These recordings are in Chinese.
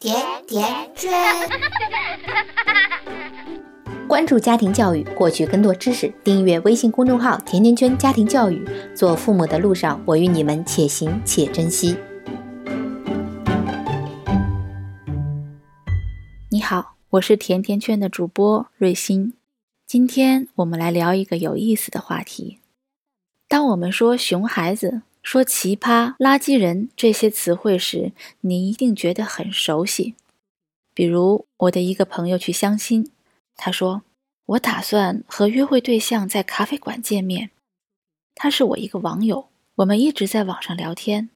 甜甜圈。关注家庭教育，获取更多知识。订阅微信公众号“甜甜圈家庭教育”。做父母的路上，我与你们且行且珍惜。你好，我是甜甜圈的主播瑞欣。今天我们来聊一个有意思的话题。当我们说“熊孩子”。说“奇葩”“垃圾人”这些词汇时，你一定觉得很熟悉。比如，我的一个朋友去相亲，他说：“我打算和约会对象在咖啡馆见面。”他是我一个网友，我们一直在网上聊天。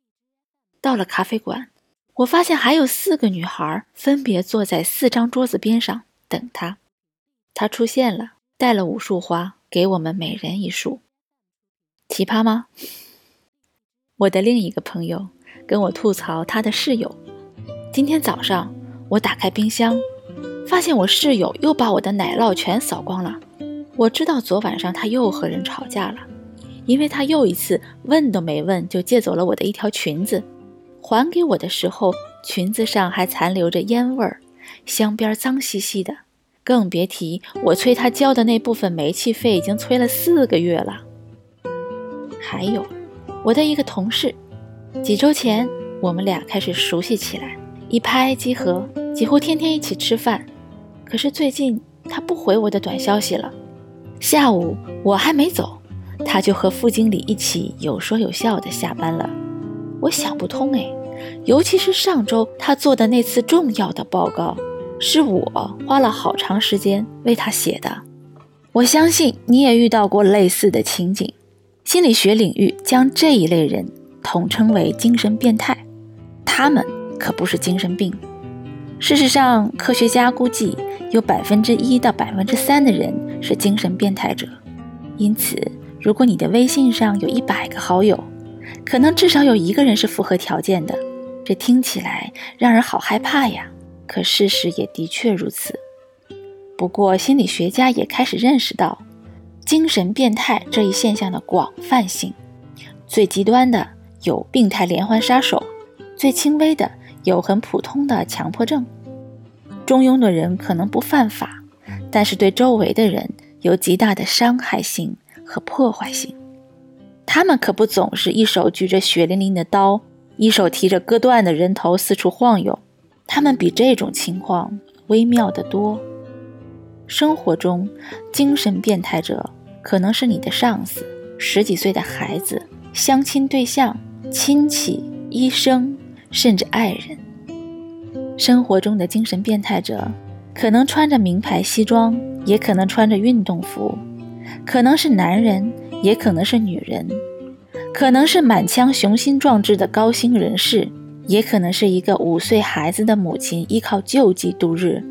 到了咖啡馆，我发现还有四个女孩分别坐在四张桌子边上等他。他出现了，带了五束花，给我们每人一束。奇葩吗？我的另一个朋友跟我吐槽他的室友。今天早上我打开冰箱，发现我室友又把我的奶酪全扫光了。我知道昨晚上他又和人吵架了，因为他又一次问都没问就借走了我的一条裙子，还给我的时候裙子上还残留着烟味儿，香边脏兮兮的，更别提我催他交的那部分煤气费已经催了四个月了。还有。我的一个同事，几周前我们俩开始熟悉起来，一拍即合，几乎天天一起吃饭。可是最近他不回我的短消息了。下午我还没走，他就和副经理一起有说有笑的下班了。我想不通哎，尤其是上周他做的那次重要的报告，是我花了好长时间为他写的。我相信你也遇到过类似的情景。心理学领域将这一类人统称为精神变态，他们可不是精神病。事实上，科学家估计有百分之一到百分之三的人是精神变态者。因此，如果你的微信上有一百个好友，可能至少有一个人是符合条件的。这听起来让人好害怕呀！可事实也的确如此。不过，心理学家也开始认识到。精神变态这一现象的广泛性，最极端的有病态连环杀手，最轻微的有很普通的强迫症，中庸的人可能不犯法，但是对周围的人有极大的伤害性和破坏性。他们可不总是一手举着血淋淋的刀，一手提着割断的人头四处晃悠，他们比这种情况微妙得多。生活中，精神变态者可能是你的上司、十几岁的孩子、相亲对象、亲戚、医生，甚至爱人。生活中的精神变态者可能穿着名牌西装，也可能穿着运动服；可能是男人，也可能是女人；可能是满腔雄心壮志的高薪人士，也可能是一个五岁孩子的母亲，依靠救济度日。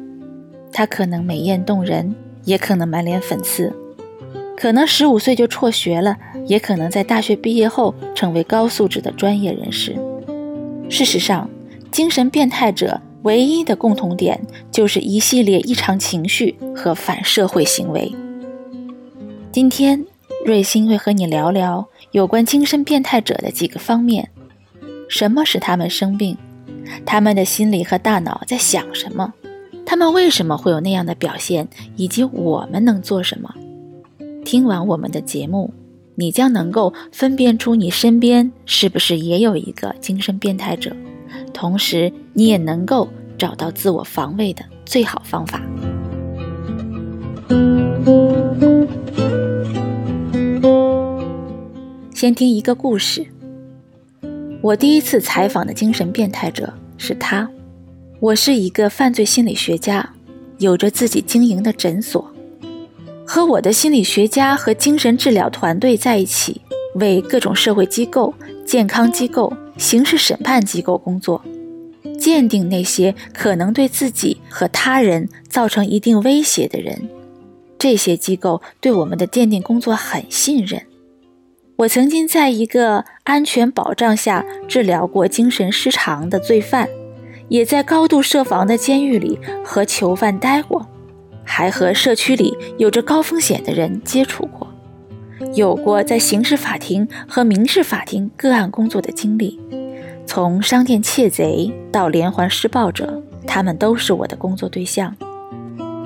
他可能美艳动人，也可能满脸粉刺；可能十五岁就辍学了，也可能在大学毕业后成为高素质的专业人士。事实上，精神变态者唯一的共同点就是一系列异常情绪和反社会行为。今天，瑞星会和你聊聊有关精神变态者的几个方面：什么使他们生病？他们的心理和大脑在想什么？他们为什么会有那样的表现，以及我们能做什么？听完我们的节目，你将能够分辨出你身边是不是也有一个精神变态者，同时你也能够找到自我防卫的最好方法。先听一个故事。我第一次采访的精神变态者是他。我是一个犯罪心理学家，有着自己经营的诊所，和我的心理学家和精神治疗团队在一起，为各种社会机构、健康机构、刑事审判机构工作，鉴定那些可能对自己和他人造成一定威胁的人。这些机构对我们的鉴定工作很信任。我曾经在一个安全保障下治疗过精神失常的罪犯。也在高度设防的监狱里和囚犯待过，还和社区里有着高风险的人接触过，有过在刑事法庭和民事法庭个案工作的经历。从商店窃贼到连环施暴者，他们都是我的工作对象。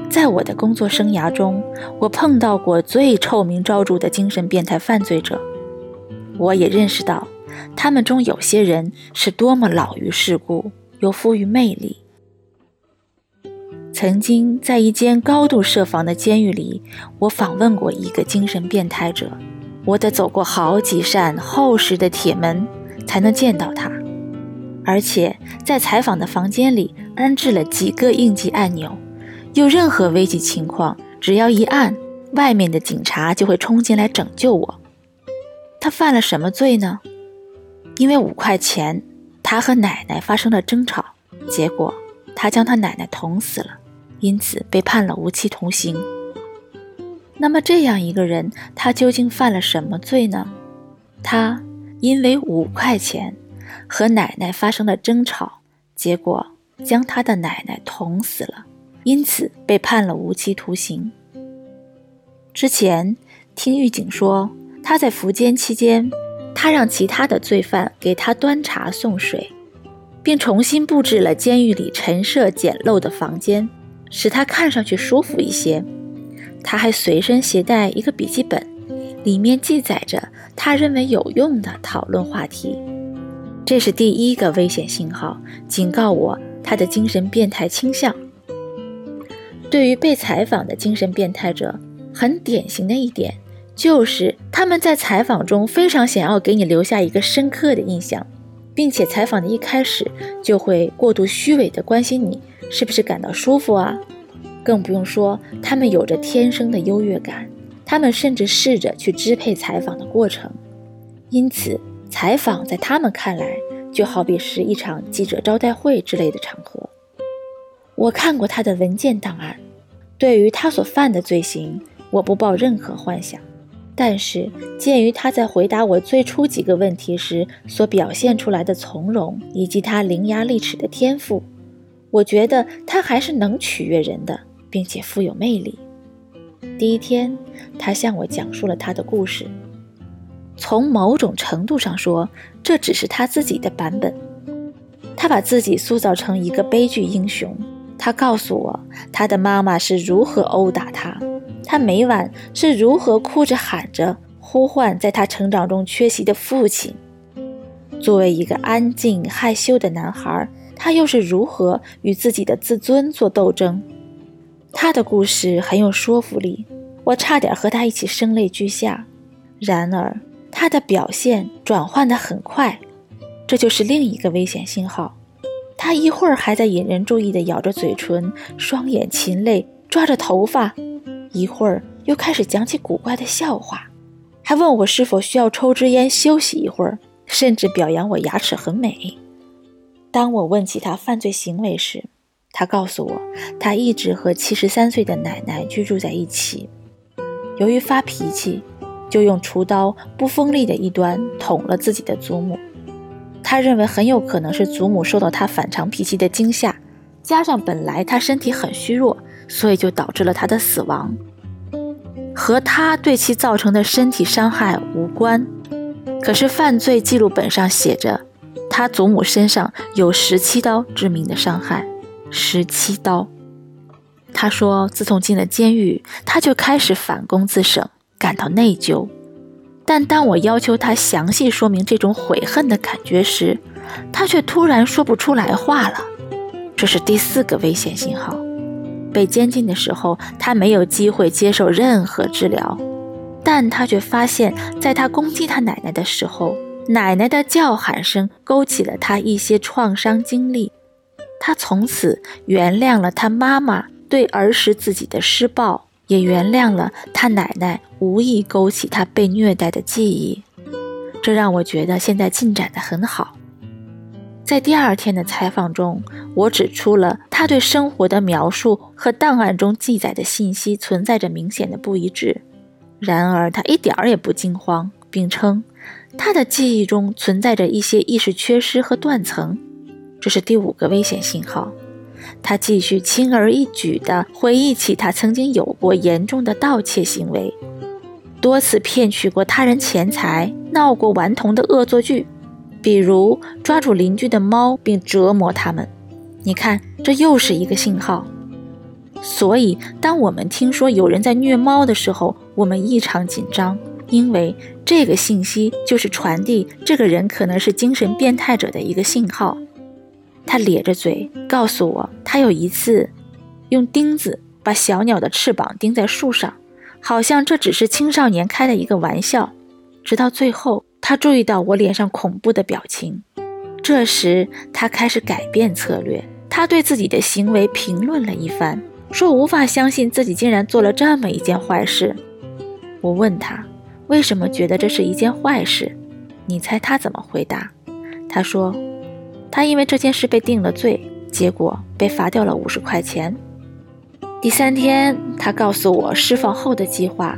在我的工作生涯中，我碰到过最臭名昭著的精神变态犯罪者。我也认识到，他们中有些人是多么老于世故，又富于魅力。曾经在一间高度设防的监狱里，我访问过一个精神变态者。我得走过好几扇厚实的铁门才能见到他，而且在采访的房间里安置了几个应急按钮。有任何危急情况，只要一按，外面的警察就会冲进来拯救我。他犯了什么罪呢？因为五块钱，他和奶奶发生了争吵，结果他将他奶奶捅死了，因此被判了无期徒刑。那么这样一个人，他究竟犯了什么罪呢？他因为五块钱和奶奶发生了争吵，结果将他的奶奶捅死了。因此被判了无期徒刑。之前听狱警说，他在服监期间，他让其他的罪犯给他端茶送水，并重新布置了监狱里陈设简陋的房间，使他看上去舒服一些。他还随身携带一个笔记本，里面记载着他认为有用的讨论话题。这是第一个危险信号，警告我他的精神变态倾向。对于被采访的精神变态者，很典型的一点就是他们在采访中非常想要给你留下一个深刻的印象，并且采访的一开始就会过度虚伪地关心你是不是感到舒服啊，更不用说他们有着天生的优越感，他们甚至试着去支配采访的过程，因此采访在他们看来就好比是一场记者招待会之类的场合。我看过他的文件档案，对于他所犯的罪行，我不抱任何幻想。但是，鉴于他在回答我最初几个问题时所表现出来的从容，以及他伶牙俐齿的天赋，我觉得他还是能取悦人的，并且富有魅力。第一天，他向我讲述了他的故事。从某种程度上说，这只是他自己的版本。他把自己塑造成一个悲剧英雄。他告诉我，他的妈妈是如何殴打他，他每晚是如何哭着喊着呼唤在他成长中缺席的父亲。作为一个安静害羞的男孩，他又是如何与自己的自尊做斗争？他的故事很有说服力，我差点和他一起声泪俱下。然而，他的表现转换得很快，这就是另一个危险信号。他一会儿还在引人注意地咬着嘴唇，双眼噙泪，抓着头发；一会儿又开始讲起古怪的笑话，还问我是否需要抽支烟休息一会儿，甚至表扬我牙齿很美。当我问起他犯罪行为时，他告诉我，他一直和七十三岁的奶奶居住在一起。由于发脾气，就用厨刀不锋利的一端捅了自己的祖母。他认为很有可能是祖母受到他反常脾气的惊吓，加上本来他身体很虚弱，所以就导致了他的死亡，和他对其造成的身体伤害无关。可是犯罪记录本上写着，他祖母身上有十七刀致命的伤害，十七刀。他说，自从进了监狱，他就开始反攻自省，感到内疚。但当我要求他详细说明这种悔恨的感觉时，他却突然说不出来话了。这是第四个危险信号。被监禁的时候，他没有机会接受任何治疗，但他却发现，在他攻击他奶奶的时候，奶奶的叫喊声勾起了他一些创伤经历。他从此原谅了他妈妈对儿时自己的施暴。也原谅了他奶奶无意勾起他被虐待的记忆，这让我觉得现在进展得很好。在第二天的采访中，我指出了他对生活的描述和档案中记载的信息存在着明显的不一致。然而，他一点儿也不惊慌，并称他的记忆中存在着一些意识缺失和断层，这是第五个危险信号。他继续轻而易举地回忆起他曾经有过严重的盗窃行为，多次骗取过他人钱财，闹过顽童的恶作剧，比如抓住邻居的猫并折磨他们。你看，这又是一个信号。所以，当我们听说有人在虐猫的时候，我们异常紧张，因为这个信息就是传递这个人可能是精神变态者的一个信号。他咧着嘴告诉我，他有一次用钉子把小鸟的翅膀钉在树上，好像这只是青少年开的一个玩笑。直到最后，他注意到我脸上恐怖的表情，这时他开始改变策略。他对自己的行为评论了一番，说无法相信自己竟然做了这么一件坏事。我问他为什么觉得这是一件坏事，你猜他怎么回答？他说。他因为这件事被定了罪，结果被罚掉了五十块钱。第三天，他告诉我释放后的计划，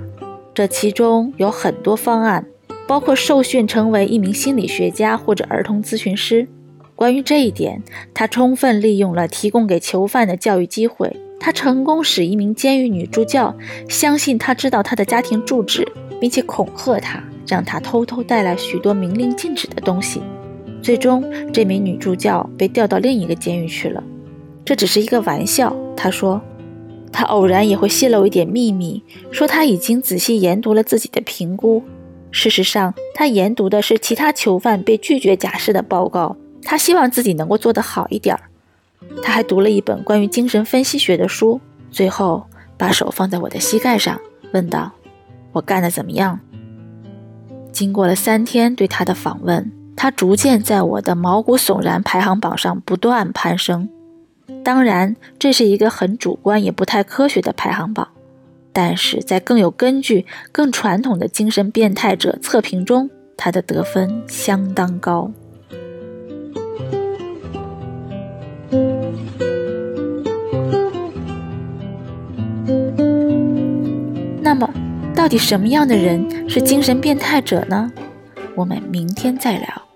这其中有很多方案，包括受训成为一名心理学家或者儿童咨询师。关于这一点，他充分利用了提供给囚犯的教育机会。他成功使一名监狱女助教相信他知道他的家庭住址，并且恐吓他，让他偷偷带来许多明令禁止的东西。最终，这名女助教被调到另一个监狱去了。这只是一个玩笑，他说。他偶然也会泄露一点秘密，说他已经仔细研读了自己的评估。事实上，他研读的是其他囚犯被拒绝假释的报告。他希望自己能够做得好一点儿。他还读了一本关于精神分析学的书。最后，把手放在我的膝盖上，问道：“我干得怎么样？”经过了三天对他的访问。他逐渐在我的毛骨悚然排行榜上不断攀升。当然，这是一个很主观也不太科学的排行榜，但是在更有根据、更传统的精神变态者测评中，他的得分相当高。那么，到底什么样的人是精神变态者呢？我们明天再聊。